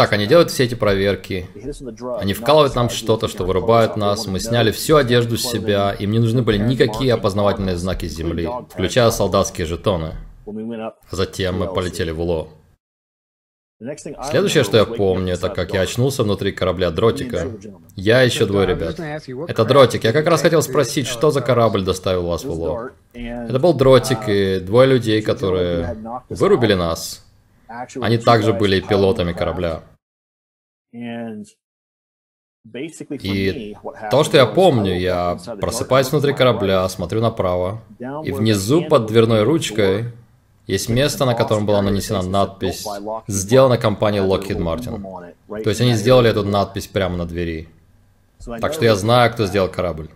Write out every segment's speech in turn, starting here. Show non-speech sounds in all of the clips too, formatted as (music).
Итак, они делают все эти проверки. Они вкалывают нам что-то, что вырубает нас. Мы сняли всю одежду с себя. Им не нужны были никакие опознавательные знаки Земли, включая солдатские жетоны. Затем мы полетели в УЛО. Следующее, что я помню, это как я очнулся внутри корабля Дротика. Я еще двое ребят. Это Дротик. Я как раз хотел спросить, что за корабль доставил вас в УЛО. Это был Дротик и двое людей, которые вырубили нас. Они также были пилотами корабля. И то, что я помню, я просыпаюсь внутри корабля, смотрю направо, и внизу под дверной ручкой есть место, на котором была нанесена надпись «Сделана компанией Lockheed Martin». То есть они сделали эту надпись прямо на двери. Так что я знаю, кто сделал корабль.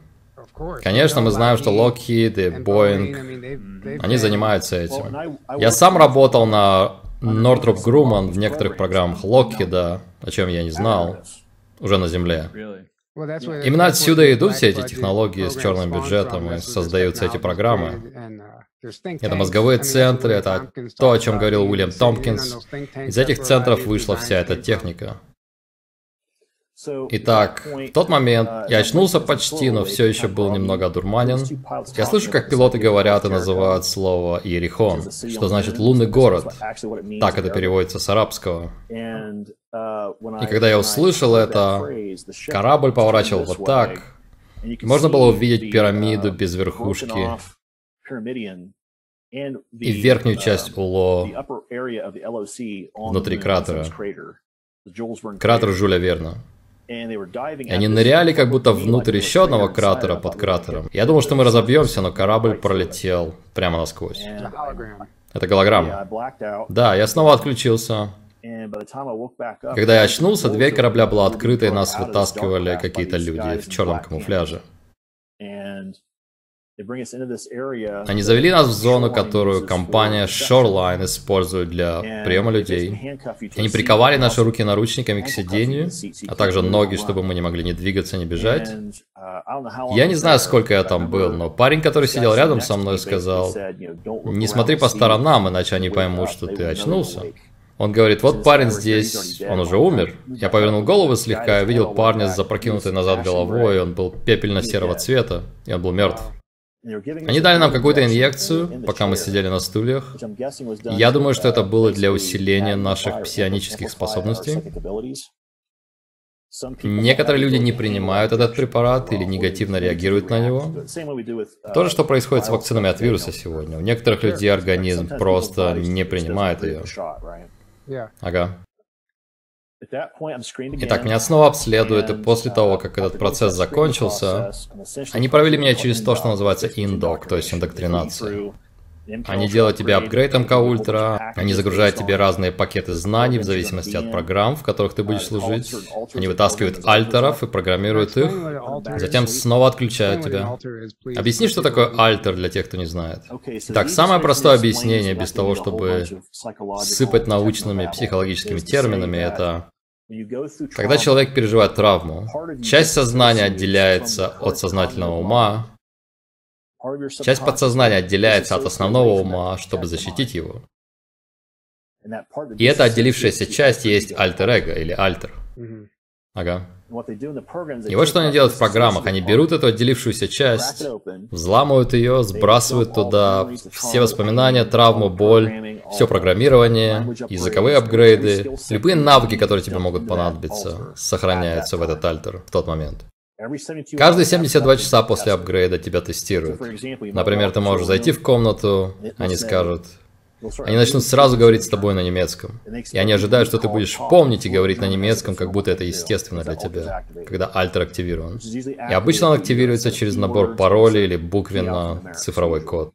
Конечно, мы знаем, что Lockheed и Boeing, они занимаются этим. Я сам работал на Northrop Grumman в некоторых программах Lockheed, о чем я не знал, уже на Земле. Именно отсюда идут все эти технологии с черным бюджетом и создаются эти программы. Это мозговые центры, это то, о чем говорил Уильям Томпкинс. Из этих центров вышла вся эта техника. Итак, в тот момент я очнулся почти, но все еще был немного одурманен. Я слышу, как пилоты говорят и называют слово Иерихон, что значит «лунный город». Так это переводится с арабского. И когда я услышал это, корабль поворачивал вот так. Можно было увидеть пирамиду без верхушки и верхнюю часть УЛО внутри кратера. Кратер Жюля Верна. И они ныряли как будто внутрь еще одного кратера под кратером. Я думал, что мы разобьемся, но корабль пролетел прямо насквозь. Это голограмма. Да, я снова отключился. Когда я очнулся, дверь корабля была открыта, и нас вытаскивали какие-то люди в черном камуфляже. Они завели нас в зону, которую компания Shoreline использует для приема людей. Они приковали наши руки наручниками к сиденью, а также ноги, чтобы мы не могли ни двигаться, ни бежать. Uh, я не знаю, сколько я там был, но парень, который сидел рядом со мной, сказал, не смотри по сторонам, иначе они поймут, что ты очнулся. Он говорит, вот парень здесь, он уже умер. Я повернул голову слегка и увидел парня с запрокинутой назад головой, он был пепельно-серого цвета, и он был мертв. Они дали нам какую-то инъекцию, пока мы сидели на стульях. Я думаю, что это было для усиления наших псионических способностей. Некоторые люди не принимают этот препарат или негативно реагируют на него. То же, что происходит с вакцинами от вируса сегодня. У некоторых людей организм просто не принимает ее. Ага. Итак, меня снова обследуют, и после того, как этот процесс закончился, они провели меня через то, что называется индок, то есть индоктринация. Они делают тебе апгрейд МК Ультра, они загружают тебе разные пакеты знаний в зависимости от программ, в которых ты будешь служить. Они вытаскивают альтеров и программируют их, затем снова отключают тебя. Объясни, что такое альтер для тех, кто не знает. Так, самое простое объяснение, без того, чтобы сыпать научными психологическими терминами, это когда человек переживает травму, часть сознания отделяется от сознательного ума, часть подсознания отделяется от основного ума, чтобы защитить его. И эта отделившаяся часть есть альтер-эго или альтер. Ага. И вот что они делают в программах. Они берут эту отделившуюся часть, взламывают ее, сбрасывают туда все воспоминания, травму, боль, все программирование, языковые апгрейды, любые навыки, которые тебе могут понадобиться, сохраняются в этот альтер в тот момент. Каждые 72 часа после апгрейда тебя тестируют. Например, ты можешь зайти в комнату, они скажут, они начнут сразу говорить с тобой на немецком. И они ожидают, что ты будешь помнить и говорить на немецком, как будто это естественно для тебя, когда альтер активирован. И обычно он активируется через набор паролей или буквенно-цифровой код.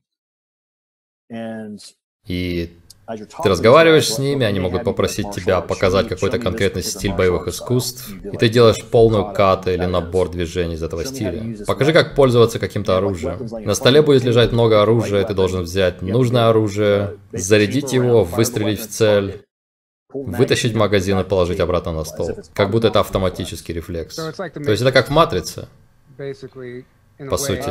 И ты разговариваешь с ними, они могут попросить тебя показать какой-то конкретный стиль боевых искусств, и ты делаешь полную ката или набор движений из этого стиля. Покажи, как пользоваться каким-то оружием. На столе будет лежать много оружия, ты должен взять нужное оружие, зарядить его, выстрелить в цель, вытащить магазин и положить обратно на стол. Как будто это автоматический рефлекс. То есть это как в «Матрице», по сути.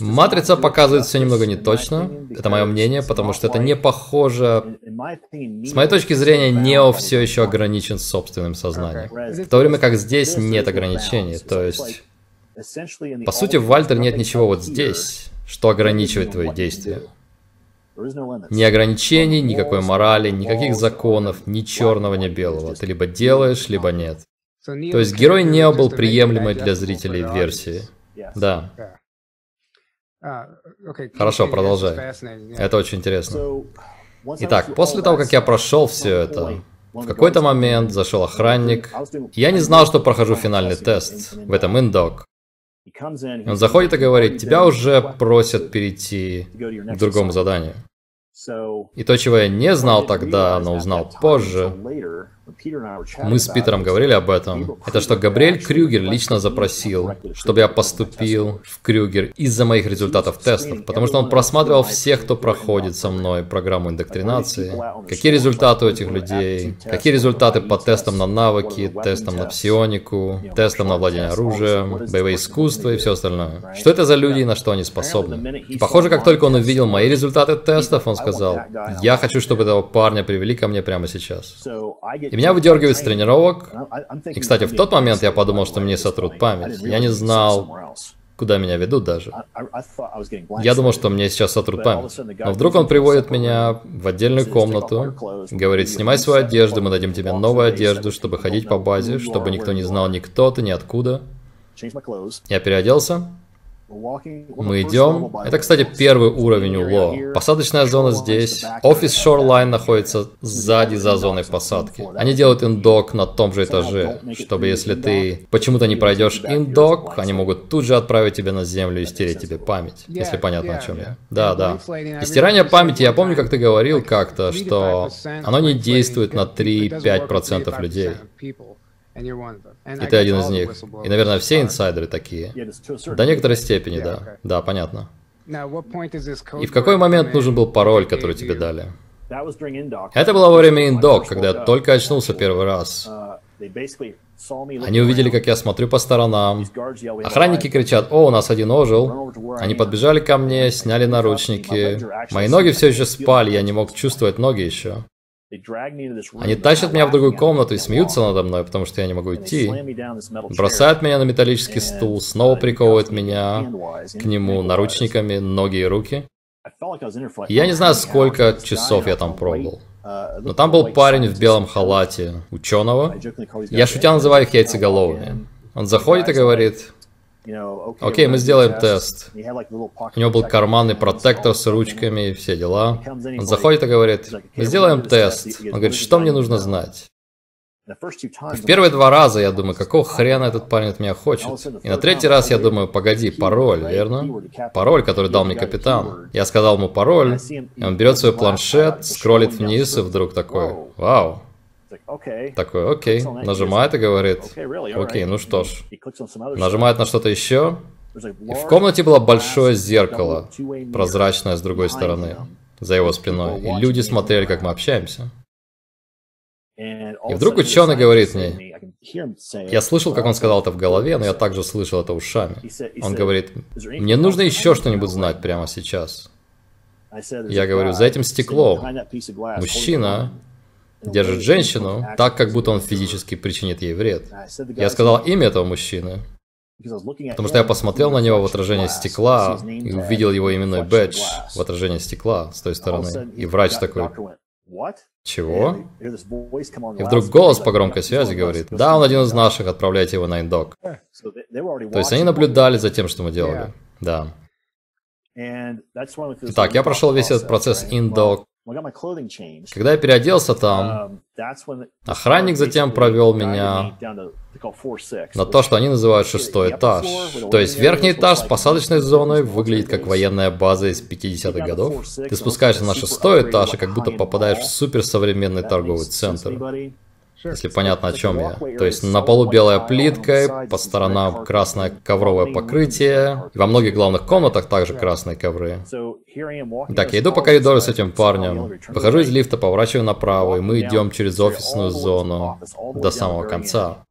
Матрица показывает все немного не точно. Это мое мнение, потому что это не похоже... С моей точки зрения, Нео все еще ограничен собственным сознанием. В то время как здесь нет ограничений. То есть, по сути, в Вальтер нет ничего вот здесь, что ограничивает твои действия. Ни ограничений, никакой морали, никаких законов, ни черного, ни белого. Ты либо делаешь, либо нет. То есть герой Нео был приемлемой для зрителей версией. Да. Хорошо, продолжай. Это очень интересно. Итак, после того, как я прошел все это, в какой-то момент зашел охранник. Я не знал, что прохожу финальный тест в этом индок. Он заходит и говорит, тебя уже просят перейти к другому заданию. И то, чего я не знал тогда, но узнал позже, мы с Питером говорили об этом. Это что Габриэль Крюгер лично запросил, чтобы я поступил в Крюгер из-за моих результатов тестов, потому что он просматривал всех, кто проходит со мной программу индоктринации. Какие результаты у этих людей, какие результаты по тестам на навыки, тестам на псионику, тестам на владение оружием, боевое искусство и все остальное. Что это за люди и на что они способны? Похоже, как только он увидел мои результаты тестов, он сказал, я хочу, чтобы этого парня привели ко мне прямо сейчас. И меня выдергивают с тренировок. И, кстати, в тот момент я подумал, что мне сотрут память. Я не знал, куда меня ведут даже. Я думал, что мне сейчас сотрут память. Но вдруг он приводит меня в отдельную комнату, говорит, снимай свою одежду, мы дадим тебе новую одежду, чтобы ходить по базе, чтобы никто не знал ни кто ты, ни откуда. Я переоделся, мы идем. Это, кстати, первый уровень УЛО. Посадочная зона здесь. Офис Shoreline находится сзади за зоной посадки. Они делают индок на том же этаже, чтобы если ты почему-то не пройдешь индок, они могут тут же отправить тебя на землю и стереть тебе память, если понятно, о чем я. Да, да. И стирание памяти, я помню, как ты говорил как-то, что оно не действует на 3-5% людей. И ты один из них. И, наверное, все инсайдеры такие. До некоторой степени, да. Да, понятно. И в какой момент нужен был пароль, который тебе дали? Это было во время индок, когда я только очнулся первый раз. Они увидели, как я смотрю по сторонам. Охранники кричат, о, у нас один ожил. Они подбежали ко мне, сняли наручники. Мои ноги все еще спали, я не мог чувствовать ноги еще. Они тащат меня в другую комнату и смеются надо мной, потому что я не могу идти. Бросают меня на металлический стул, снова приковывают меня к нему наручниками, ноги и руки. Я не знаю, сколько часов я там пробыл. Uh, Но там был парень в белом халате, ученого. Я шутя называю их яйцеголовыми. Он заходит и говорит, Окей, мы сделаем тест. У него был карманный протектор с ручками и все дела. Он заходит и говорит, мы сделаем тест. Он говорит, что мне нужно знать? в первые два раза я думаю, какого хрена этот парень от меня хочет? И на третий раз я думаю, погоди, пароль, верно? Пароль, который дал мне капитан. Я сказал ему пароль, и он берет свой планшет, скроллит вниз и вдруг такой, вау, такой, окей, нажимает и говорит, окей, ну что ж. Нажимает на что-то еще, и в комнате было большое зеркало, прозрачное с другой стороны, за его спиной, и люди смотрели, как мы общаемся. И вдруг ученый говорит мне, я слышал, как он сказал это в голове, но я также слышал это ушами. Он говорит, мне нужно еще что-нибудь знать прямо сейчас. Я говорю, за этим стеклом мужчина держит женщину так, как будто он физически причинит ей вред. Я сказал имя этого мужчины, потому что я посмотрел на него в отражении стекла и увидел его именной бэдж в отражении стекла с той стороны. И врач такой, чего? И вдруг голос по громкой связи говорит, да, он один из наших, отправляйте его на индок. То есть они наблюдали за тем, что мы делали. Да. Итак, я прошел весь этот процесс индок когда я переоделся там, um, охранник затем провел меня на то, что они называют шестой этаж. То есть верхний этаж с посадочной зоной выглядит как военная база из 50-х годов. Ты спускаешься на шестой этаж и как будто попадаешь в суперсовременный торговый центр если понятно, о чем я. То есть на полу белая плитка, по сторонам красное ковровое покрытие. И во многих главных комнатах также красные ковры. Так, я иду по коридору с этим парнем. Выхожу из лифта, поворачиваю направо, и мы идем через офисную зону до самого конца.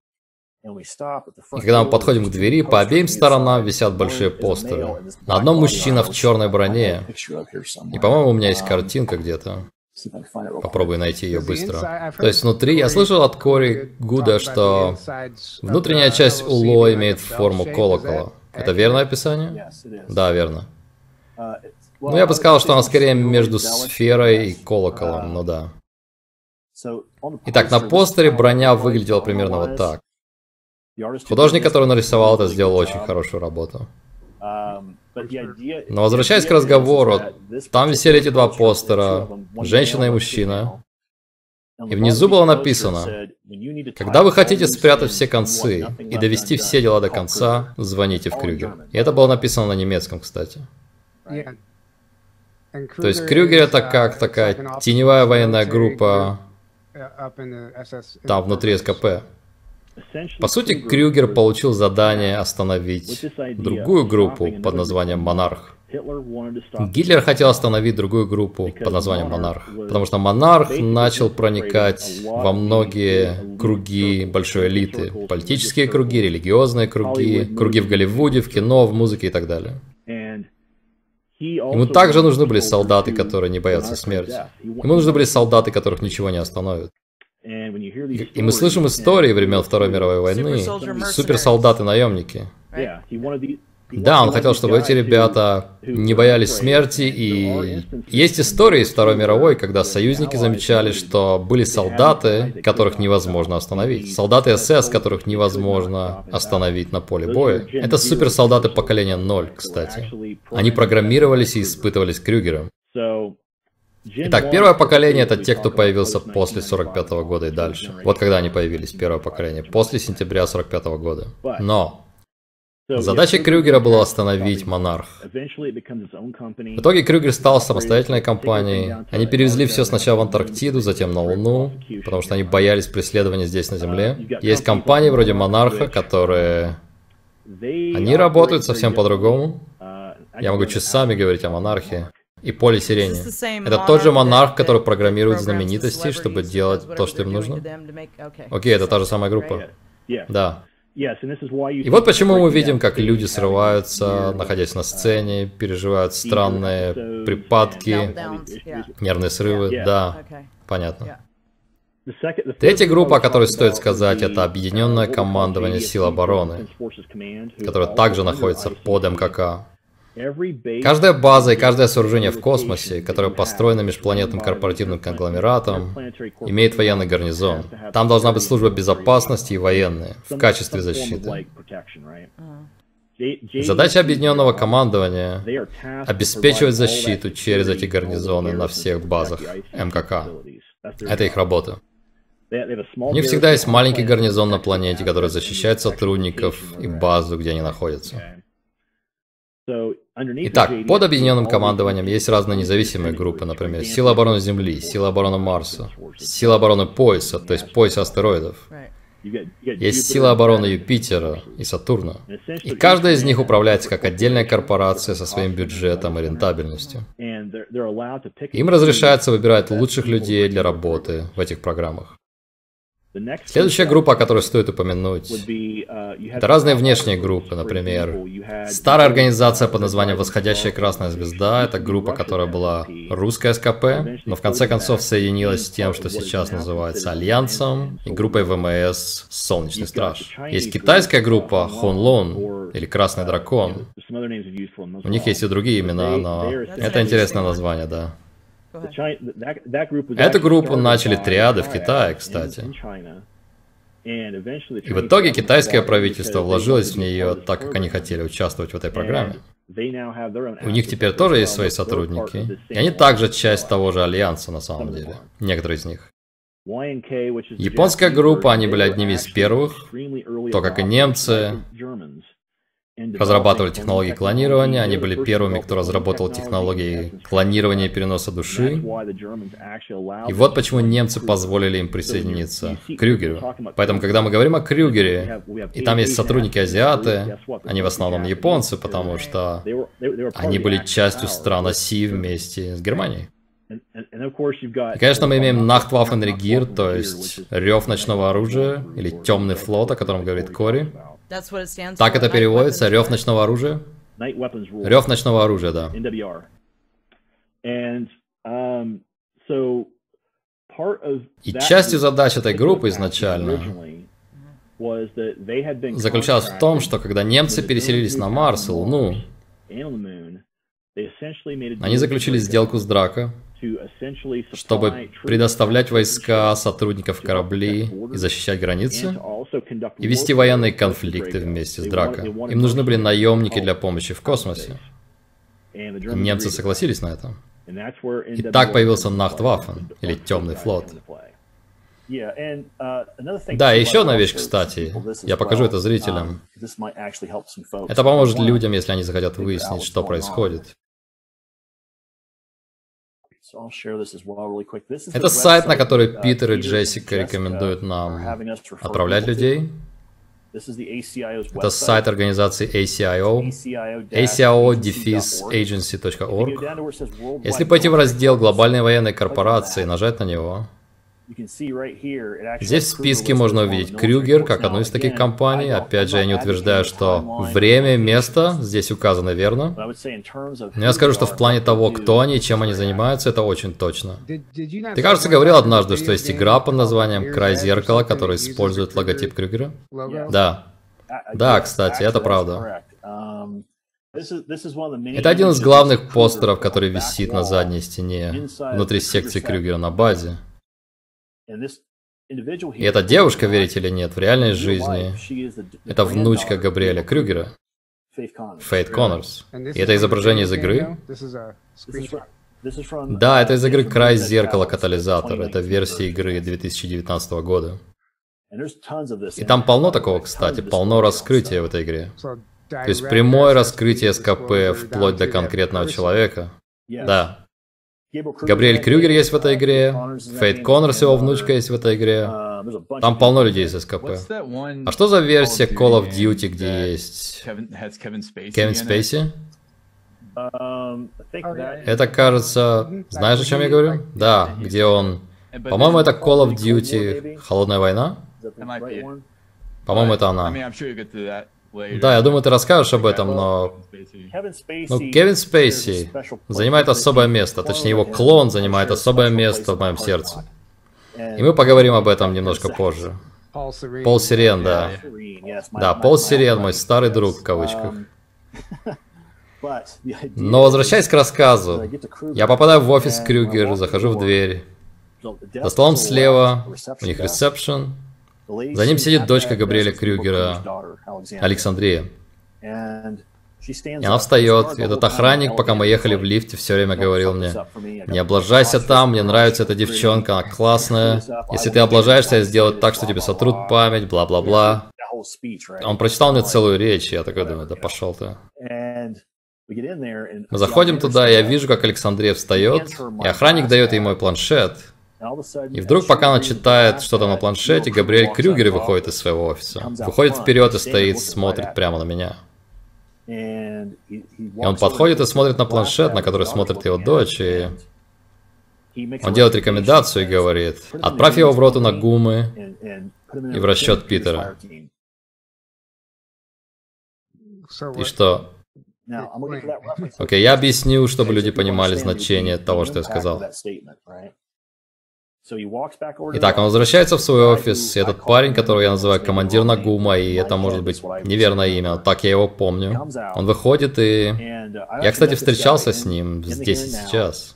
И когда мы подходим к двери, по обеим сторонам висят большие постеры. На одном мужчина в черной броне. И, по-моему, у меня есть картинка где-то. Попробую найти ее быстро. То есть внутри, я слышал от Кори Гуда, что внутренняя часть Уло имеет форму колокола. Это верное описание? Да, верно. Ну, я бы сказал, что она скорее между сферой и колоколом, ну да. Итак, на постере броня выглядела примерно вот так. Художник, который нарисовал это, сделал очень хорошую работу. Но возвращаясь к разговору, там висели эти два постера, женщина и мужчина. И внизу было написано, когда вы хотите спрятать все концы и довести все дела до конца, звоните в Крюгер. И это было написано на немецком, кстати. То есть Крюгер это как такая теневая военная группа там внутри СКП. По сути, Крюгер получил задание остановить другую группу под названием «Монарх». Гитлер хотел остановить другую группу под названием «Монарх», потому что «Монарх» начал проникать во многие круги большой элиты. Политические круги, религиозные круги, круги в Голливуде, в кино, в музыке и так далее. Ему также нужны были солдаты, которые не боятся смерти. Ему нужны были солдаты, которых ничего не остановит. И мы слышим истории времен Второй мировой войны. Суперсолдаты-наемники. Да, он хотел, чтобы эти ребята не боялись смерти, и есть истории из Второй мировой, когда союзники замечали, что были солдаты, которых невозможно остановить. Солдаты СС, которых невозможно остановить на поле боя. Это суперсолдаты поколения ноль, кстати. Они программировались и испытывались Крюгером. Итак, первое поколение это те, кто появился после 45 -го года и дальше. Вот когда они появились, первое поколение, после сентября 45 -го года. Но Задача Крюгера была остановить Монарх. В итоге Крюгер стал самостоятельной компанией. Они перевезли все сначала в Антарктиду, затем на Луну, потому что они боялись преследования здесь на Земле. Есть компании вроде Монарха, которые... Они работают совсем по-другому. Я могу часами говорить о Монархе. И поле сирени. Это тот же монарх, который программирует знаменитостей, чтобы делать то, что им нужно? Окей, это та же самая группа. Да. И вот почему мы видим, как люди срываются, находясь на сцене, переживают странные припадки, нервные срывы. Да, понятно. Третья группа, о которой стоит сказать, это Объединенное командование сил обороны, которое также находится под МКК. Каждая база и каждое сооружение в космосе, которое построено межпланетным корпоративным конгломератом, имеет военный гарнизон. Там должна быть служба безопасности и военные в качестве защиты. Задача объединенного командования – обеспечивать защиту через эти гарнизоны на всех базах МКК. Это их работа. У них всегда есть маленький гарнизон на планете, который защищает сотрудников и базу, где они находятся. Итак, под объединенным командованием есть разные независимые группы, например, Сила обороны Земли, Сила обороны Марса, Сила обороны Пояса, то есть пояса астероидов. Есть Сила обороны Юпитера и Сатурна. И каждая из них управляется как отдельная корпорация со своим бюджетом и рентабельностью. Им разрешается выбирать лучших людей для работы в этих программах. Следующая группа, о которой стоит упомянуть, это разные внешние группы, например, старая организация под названием «Восходящая Красная Звезда», это группа, которая была русская СКП, но в конце концов соединилась с тем, что сейчас называется Альянсом, и группой ВМС «Солнечный Страж». Есть китайская группа Хунлун, или Красный Дракон. У них есть и другие имена, но это интересное название, да. Эту группу начали триады в Китае, кстати. И в итоге китайское правительство вложилось в нее так, как они хотели участвовать в этой программе. У них теперь тоже есть свои сотрудники. И они также часть того же альянса на самом деле. Некоторые из них. Японская группа, они были одними из первых, то как и немцы, разрабатывали технологии клонирования, они были первыми, кто разработал технологии клонирования и переноса души. И вот почему немцы позволили им присоединиться к Крюгеру. Поэтому, когда мы говорим о Крюгере, и там есть сотрудники-азиаты, они в основном японцы, потому что они были частью стран оси вместе с Германией. И, конечно, мы имеем Nachtwaffenregier, то есть рев ночного оружия, или темный флот, о котором говорит Кори. Так это переводится, рев ночного оружия? Рев ночного оружия, да. И частью задач этой группы изначально заключалась в том, что когда немцы переселились на Марс и Луну, они заключили сделку с Драко, чтобы предоставлять войска сотрудников кораблей и защищать границы, и вести военные конфликты вместе с Драко. Им нужны были наемники для помощи в космосе. И немцы согласились на это. И так появился Нахтваффен, или Темный флот. Да, и еще одна вещь, кстати. Я покажу это зрителям. Это поможет людям, если они захотят выяснить, что происходит. Это сайт, на который uh, Питер и Джессика рекомендуют нам отправлять людей. Это сайт организации ACIO, acio-agency.org. Если пойти в раздел «Глобальные военные корпорации» и нажать на него, Здесь в списке можно увидеть Крюгер как одну из таких компаний. Опять же, я не утверждаю, что время место здесь указано верно. Но я скажу, что в плане того, кто они и чем они занимаются, это очень точно. Ты, кажется, говорил однажды, что есть игра под названием «Край зеркала», которая использует логотип Крюгера? Да. Да, кстати, это правда. Это один из главных постеров, который висит на задней стене, внутри секции Крюгера на базе. И эта девушка, верите или нет, в реальной жизни, это внучка Габриэля Крюгера, Фейт Коннорс. И это изображение из игры? Да, это из игры «Край зеркала катализатор». Это версия игры 2019 года. И там полно такого, кстати, полно раскрытия в этой игре. То есть прямое раскрытие СКП вплоть до конкретного человека. Да. Габриэль Крюгер есть в этой игре, Фейт Коннорс, его внучка, есть в этой игре. Там полно людей из СКП. А что за версия Call of Duty, где есть Кевин Спейси? Это, кажется... Знаешь, о чем я говорю? Да, где он... По-моему, это Call of Duty Холодная война? По-моему, это она. Да, я думаю, ты расскажешь об этом, но... Ну, Кевин Спейси занимает особое место, точнее, его клон занимает особое место в моем сердце. И мы поговорим об этом немножко позже. Пол Сирен, да. Да, Пол Сирен, мой старый друг, в кавычках. (laughs) Но возвращаясь к рассказу, я попадаю в офис Крюгер, захожу в дверь. За столом слева у них ресепшн, за ним сидит дочка Габриэля Крюгера, Александрия. И она встает, и этот охранник, пока мы ехали в лифте, все время говорил мне, не облажайся там, мне нравится эта девчонка, она классная. Если ты облажаешься, я сделаю так, что тебе сотрут память, бла-бла-бла. Он прочитал мне целую речь, я такой думаю, да пошел ты. Мы заходим туда, и я вижу, как Александрия встает, и охранник дает ей мой планшет, и вдруг, пока она читает что-то на планшете, Габриэль Крюгер выходит из своего офиса. Выходит вперед и стоит, смотрит прямо на меня. И он подходит и смотрит на планшет, на который смотрит его дочь, и он делает рекомендацию и говорит, отправь его в роту на гумы и в расчет Питера. И что? Окей, okay, я объясню, чтобы люди понимали значение того, что я сказал. Итак, он возвращается в свой офис, и этот парень, которого я называю командир Нагума, и это может быть неверное имя, но так я его помню. Он выходит, и... Uh, я, кстати, встречался с ним здесь и сейчас.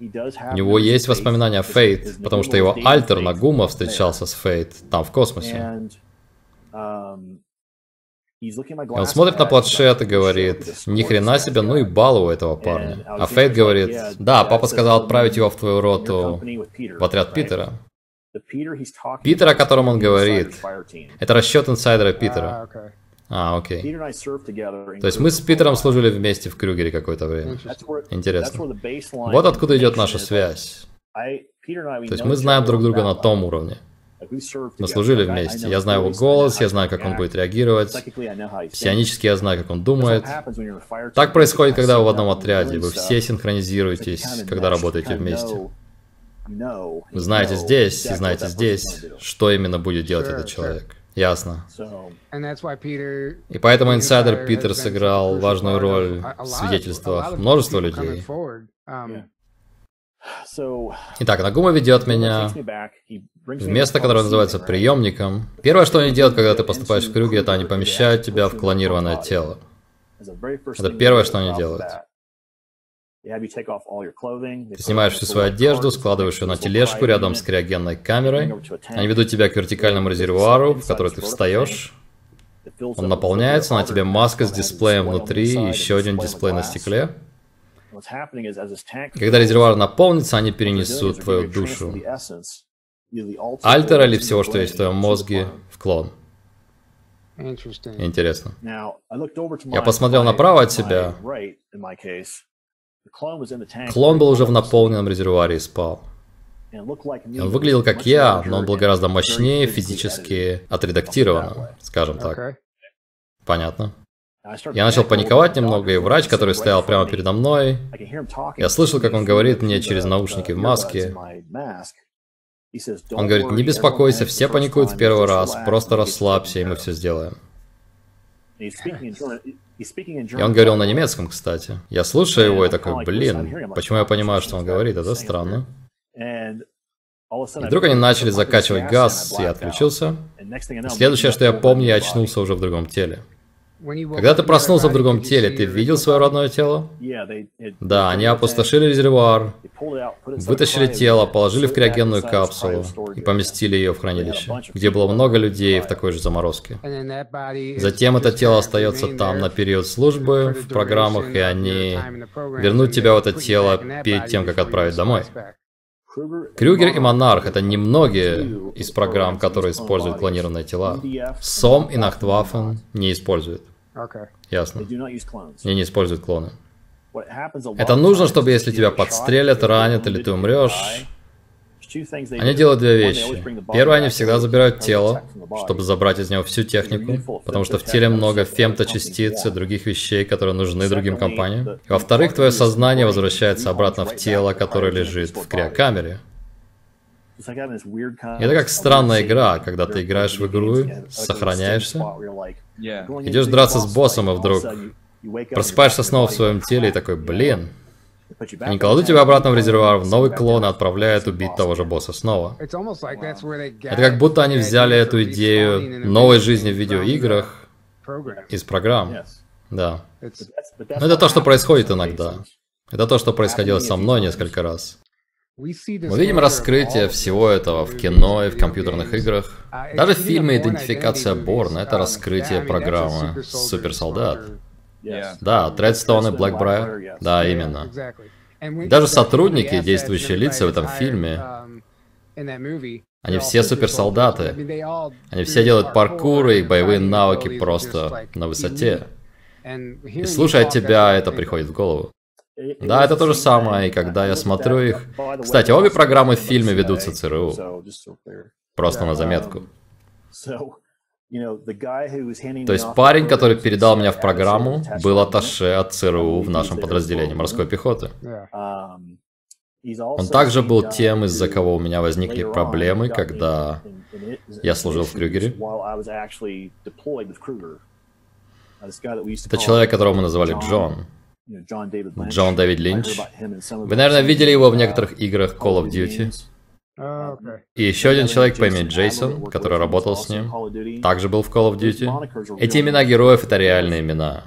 У него есть воспоминания о Фейт, потому что его альтер Нагума встречался с Фейт там, в космосе. Он смотрит на планшет и говорит, ни хрена себе, ну и балл у этого парня. А Фейт говорит, да, папа сказал отправить его в твою роту, в отряд Питера. Питер, о котором он говорит, это расчет инсайдера Питера. А, окей. То есть мы с Питером служили вместе в Крюгере какое-то время. Интересно. Вот откуда идет наша связь. То есть мы знаем друг друга на том уровне. Мы служили вместе. Я знаю его голос, я знаю, как он будет реагировать. Псионически я знаю, как он думает. Так происходит, когда вы в одном отряде. Вы все синхронизируетесь, когда работаете вместе. Вы знаете здесь и знаете здесь, что именно будет делать этот человек. Ясно. И поэтому инсайдер Питер сыграл важную роль в свидетельствах множества людей. Итак, Нагума ведет меня в место, которое называется приемником. Первое, что они делают, когда ты поступаешь в крюге, это они помещают тебя в клонированное тело. Это первое, что они делают. Ты снимаешь всю свою одежду, складываешь ее на тележку рядом с криогенной камерой. Они ведут тебя к вертикальному резервуару, в который ты встаешь. Он наполняется, на тебе маска с дисплеем внутри и еще один дисплей на стекле. Когда резервуар наполнится, они перенесут твою душу, альтер или всего, что есть в твоем мозге, в клон. Интересно. Я посмотрел направо от себя. Клон был уже в наполненном резервуаре и спал. Он выглядел как я, но он был гораздо мощнее, физически отредактированным, скажем так. Понятно. Я начал паниковать немного, и врач, который стоял прямо передо мной, я слышал, как он говорит мне через наушники в маске. Он говорит, не беспокойся, все паникуют в первый раз, просто расслабься, и мы все сделаем. И он говорил на немецком, кстати. Я слушаю его и такой, блин, почему я понимаю, что он говорит, это странно. И вдруг они начали закачивать газ, и я отключился. И следующее, что я помню, я очнулся уже в другом теле. Когда ты проснулся в другом теле, ты видел свое родное тело? Да, они опустошили резервуар, вытащили тело, положили в криогенную капсулу и поместили ее в хранилище, где было много людей в такой же заморозке. Затем это тело остается там на период службы в программах, и они вернут тебя в это тело перед тем, как отправить домой. Крюгер и Монарх — это немногие из программ, которые используют клонированные тела. Сом и Нахтваффен не используют. Ясно. Они не используют клоны. Это нужно, чтобы если тебя подстрелят, ранят или ты умрешь, они делают две вещи. Первое, они всегда забирают тело, чтобы забрать из него всю технику, потому что в теле много фемточастиц и других вещей, которые нужны другим компаниям. И во-вторых, твое сознание возвращается обратно в тело, которое лежит в криокамере. Это как странная игра, когда ты играешь в игру, сохраняешься, идешь драться с боссом, и вдруг просыпаешься снова в своем теле и такой, блин, они кладут тебя обратно в резервуар, в новый клон и отправляют убить того же босса снова. Это как будто они взяли эту идею новой жизни в видеоиграх из программ. Да. Но это то, что происходит иногда. Это то, что происходило со мной несколько раз. Мы видим раскрытие всего этого в кино и в компьютерных играх. Даже в фильме «Идентификация Борна» — это раскрытие программы «Суперсолдат». Да, Тредстоун и Блэкбрайер. Да, именно. Даже сотрудники, действующие лица в этом фильме, они все суперсолдаты. Они все делают паркур и боевые навыки просто на высоте. И слушая тебя, это приходит в голову. Да, это то же самое, и когда я смотрю их... Кстати, обе программы в фильме ведутся ЦРУ. Просто на заметку. То есть парень, который передал меня в программу, был атташе от ЦРУ в нашем подразделении морской пехоты. Um, Он также был тем, из-за кого у меня возникли проблемы, когда я служил в Крюгере. Это человек, которого мы называли Джон. Джон Дэвид Линч. Вы, наверное, видели его в некоторых играх Call of Duty. А, И еще один человек по имени Джейсон, который работал с ним, также был в Call of Duty. Эти имена героев — это реальные имена.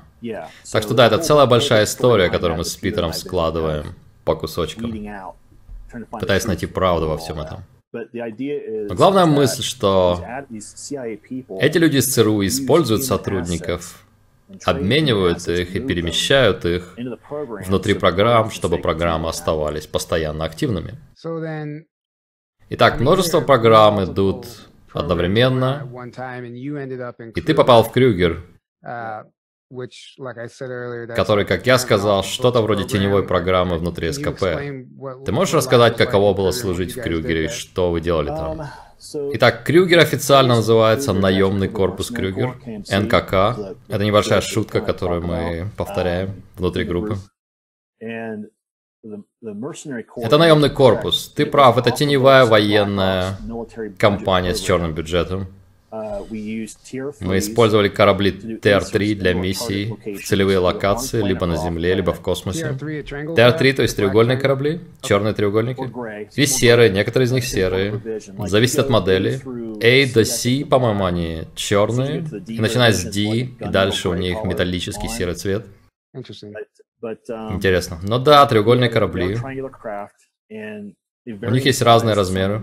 Так что да, это целая большая история, которую мы с Питером складываем по кусочкам, пытаясь найти правду во всем этом. Но главная мысль, что эти люди из ЦРУ используют сотрудников обменивают их и перемещают их внутри программ, чтобы программы оставались постоянно активными. Итак, множество программ идут одновременно, и ты попал в Крюгер, который, как я сказал, что-то вроде теневой программы внутри СКП. Ты можешь рассказать, каково было служить в Крюгере и что вы делали там? Итак, Крюгер официально называется наемный корпус Крюгер, НКК. Это небольшая шутка, которую мы повторяем внутри группы. Это наемный корпус. Ты прав, это теневая военная компания с черным бюджетом. Мы использовали корабли TR-3 для миссий в целевые локации, либо на Земле, либо в космосе. TR-3, то есть треугольные корабли, черные треугольники. И серые, некоторые из них серые. Зависит от модели. A до C, по-моему, они черные. И начиная с D, и дальше у них металлический серый цвет. Интересно. Ну да, треугольные корабли. У них есть разные размеры.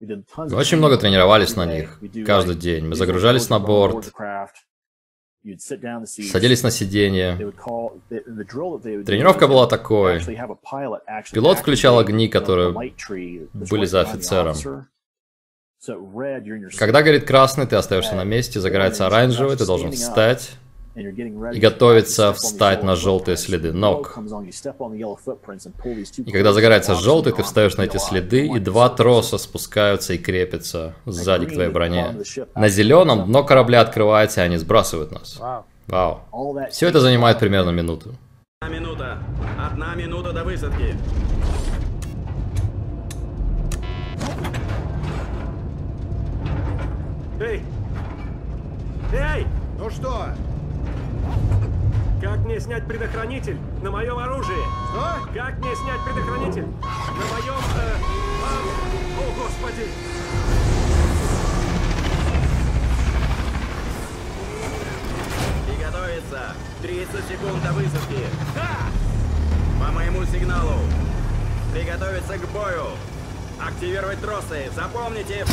Очень много тренировались на них, каждый день. Мы загружались на борт, садились на сиденье. Тренировка была такой. Пилот включал огни, которые были за офицером. Когда горит красный, ты остаешься на месте, загорается оранжевый, ты должен встать, и готовится встать на желтые следы ног. И когда загорается желтый, ты встаешь на эти следы, и два троса спускаются и крепятся сзади к твоей броне. На зеленом дно корабля открывается, и они сбрасывают нас. Вау. Все это занимает примерно минуту. Одна минута. Одна минута до высадки. Эй! Эй! Ну что, как мне снять предохранитель на моем оружии? Что? Как мне снять предохранитель на моем... Э, э, о, господи! Приготовиться! 30 секунд до высадки! Да! По моему сигналу! Приготовиться к бою! Активировать тросы! Запомните!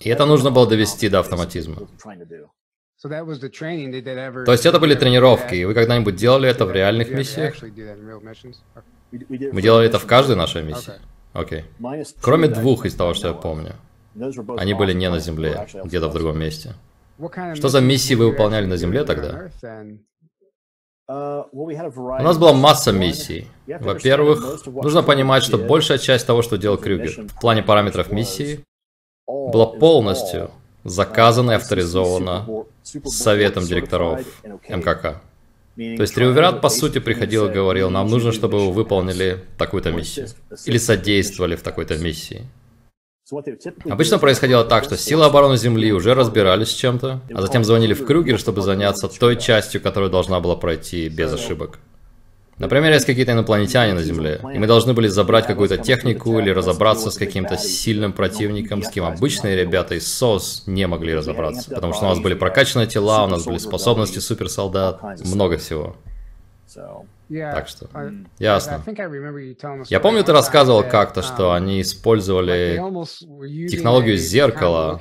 И это нужно было довести до автоматизма. То есть это были тренировки, и вы когда-нибудь делали это в реальных миссиях? Мы делали это в каждой нашей миссии. Окей. Okay. Кроме двух из того, что я помню. Они были не на Земле, где-то в другом месте. Что за миссии вы выполняли на Земле тогда? У нас была масса миссий. Во-первых, нужно понимать, что большая часть того, что делал Крюгер в плане параметров миссии, была полностью заказана и авторизована Советом директоров МКК. То есть Триумвират, по сути, приходил и говорил, нам нужно, чтобы вы выполнили такую-то миссию. Или содействовали в такой-то миссии. Обычно происходило так, что силы обороны Земли уже разбирались с чем-то, а затем звонили в Крюгер, чтобы заняться той частью, которая должна была пройти без ошибок. Например, есть какие-то инопланетяне на Земле, и мы должны были забрать какую-то технику или разобраться с каким-то сильным противником, с кем обычные ребята из СОС не могли разобраться, потому что у нас были прокачанные тела, у нас были способности суперсолдат, много всего. Так что, ясно. Я помню, ты рассказывал как-то, что они использовали технологию зеркала,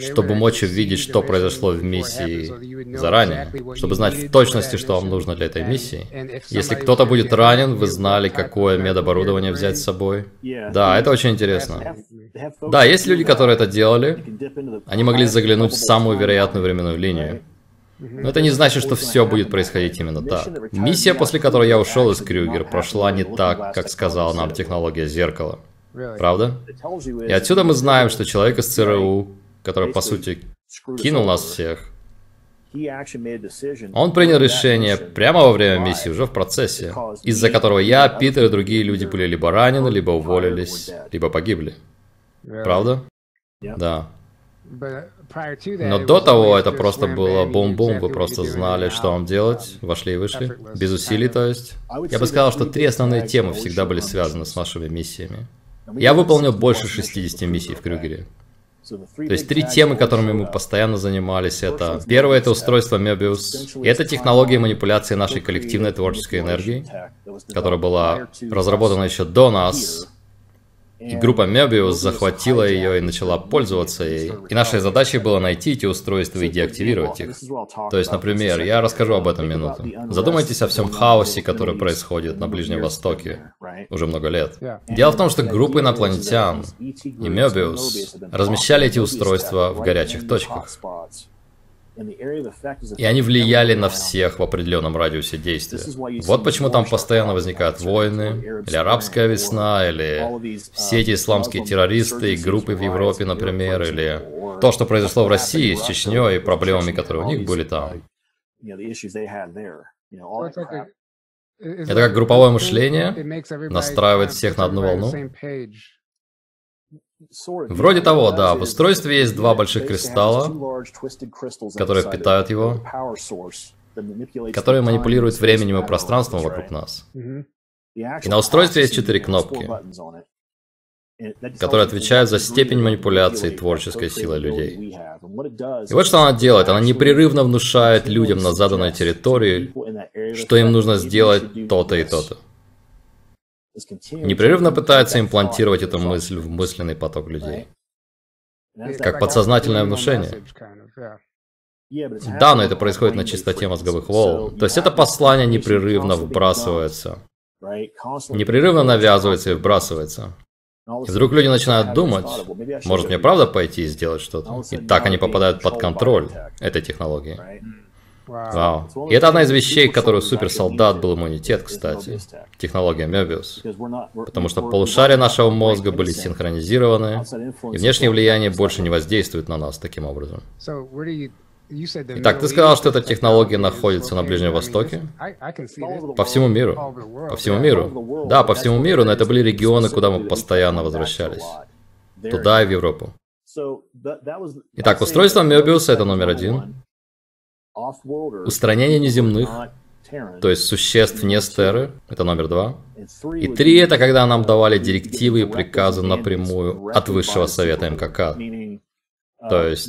чтобы мочь увидеть, что произошло в миссии заранее, чтобы знать в точности, что вам нужно для этой миссии. Если кто-то будет ранен, вы знали, какое медоборудование взять с собой. Да, это очень интересно. Да, есть люди, которые это делали. Они могли заглянуть в самую вероятную временную линию. Но это не значит, что все будет происходить именно так. Миссия, после которой я ушел из Крюгер, прошла не так, как сказала нам технология зеркала. Правда? И отсюда мы знаем, что человек из ЦРУ, который, по сути, кинул нас всех, он принял решение прямо во время миссии, уже в процессе, из-за которого я, Питер и другие люди были либо ранены, либо уволились, либо погибли. Правда? Да. Но до того это просто было бум-бум, вы просто знали, что вам делать, вошли и вышли, без усилий, то есть. Я бы сказал, что три основные темы всегда были связаны с нашими миссиями. Я выполнил больше 60 миссий в Крюгере. То есть три темы, которыми мы постоянно занимались, это первое это устройство Мебиус, и это технология манипуляции нашей коллективной творческой энергии, которая была разработана еще до нас, И группа Мебиус захватила ее и начала пользоваться ей. И нашей задачей было найти эти устройства и деактивировать их. То есть, например, я расскажу об этом минуту. Задумайтесь о всем хаосе, который происходит на Ближнем Востоке уже много лет. Дело в том, что группы инопланетян и Мебиус размещали эти устройства в горячих точках. И они влияли на всех в определенном радиусе действия. Вот почему там постоянно возникают войны, или арабская весна, или все эти исламские террористы и группы в Европе, например, или то, что произошло в России с Чечней и проблемами, которые у них были там. Это как групповое мышление настраивает всех на одну волну. Вроде того, да. В устройстве есть два больших кристалла, которые питают его, которые манипулируют временем и пространством вокруг нас. И на устройстве есть четыре кнопки, которые отвечают за степень манипуляции творческой силы людей. И вот что она делает. Она непрерывно внушает людям на заданной территории, что им нужно сделать то-то и то-то непрерывно пытается имплантировать эту мысль в мысленный поток людей. Как подсознательное внушение. Да, но это происходит на чистоте мозговых волн. То есть это послание непрерывно вбрасывается. Непрерывно навязывается и вбрасывается. И вдруг люди начинают думать, может мне правда пойти и сделать что-то? И так они попадают под контроль этой технологии. Вау. И это одна из вещей, которую суперсолдат был иммунитет, кстати. Технология Мебиус. Потому что полушария нашего мозга были синхронизированы, и внешнее влияние больше не воздействует на нас таким образом. Итак, ты сказал, что эта технология находится на Ближнем Востоке? По всему миру. По всему миру. Да, по всему миру, но это были регионы, куда мы постоянно возвращались. Туда и в Европу. Итак, устройство Мебиуса это номер один. Устранение неземных, то есть существ не стеры, это номер два. И три – это когда нам давали директивы и приказы напрямую от Высшего Совета МКК. То есть,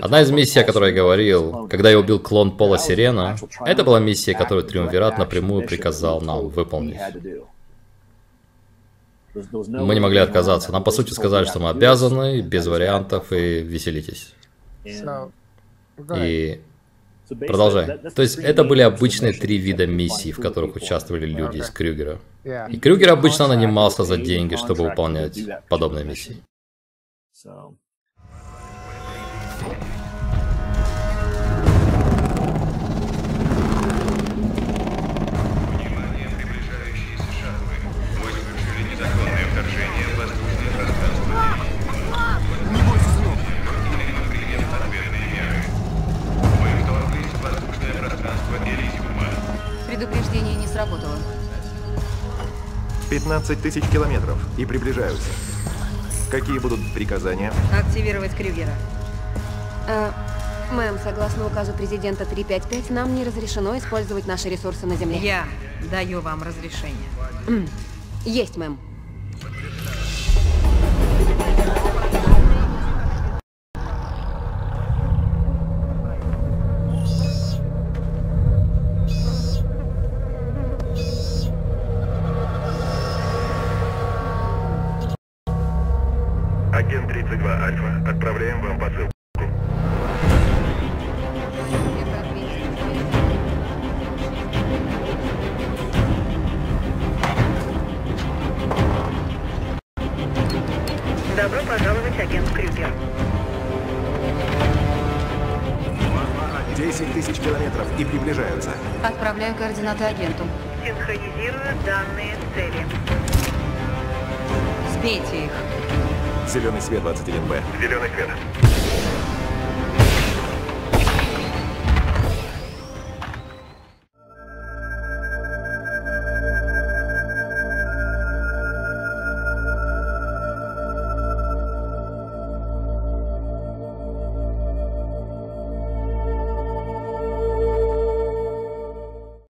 одна из миссий, о которой я говорил, когда я убил клон Пола Сирена, это была миссия, которую Триумвират напрямую приказал нам выполнить. Мы не могли отказаться. Нам, по сути, сказали, что мы обязаны, без вариантов, и веселитесь. И Продолжай. То есть это были обычные три вида миссий, в которых участвовали люди из Крюгера. И Крюгер обычно нанимался за деньги, чтобы выполнять подобные миссии. 15 тысяч километров и приближаются. Какие будут приказания? Активировать Крюгера. Э, мэм, согласно указу президента 355, нам не разрешено использовать наши ресурсы на Земле. Я даю вам разрешение. Есть, мэм. Зеленый свет 21Б. Зеленый свет.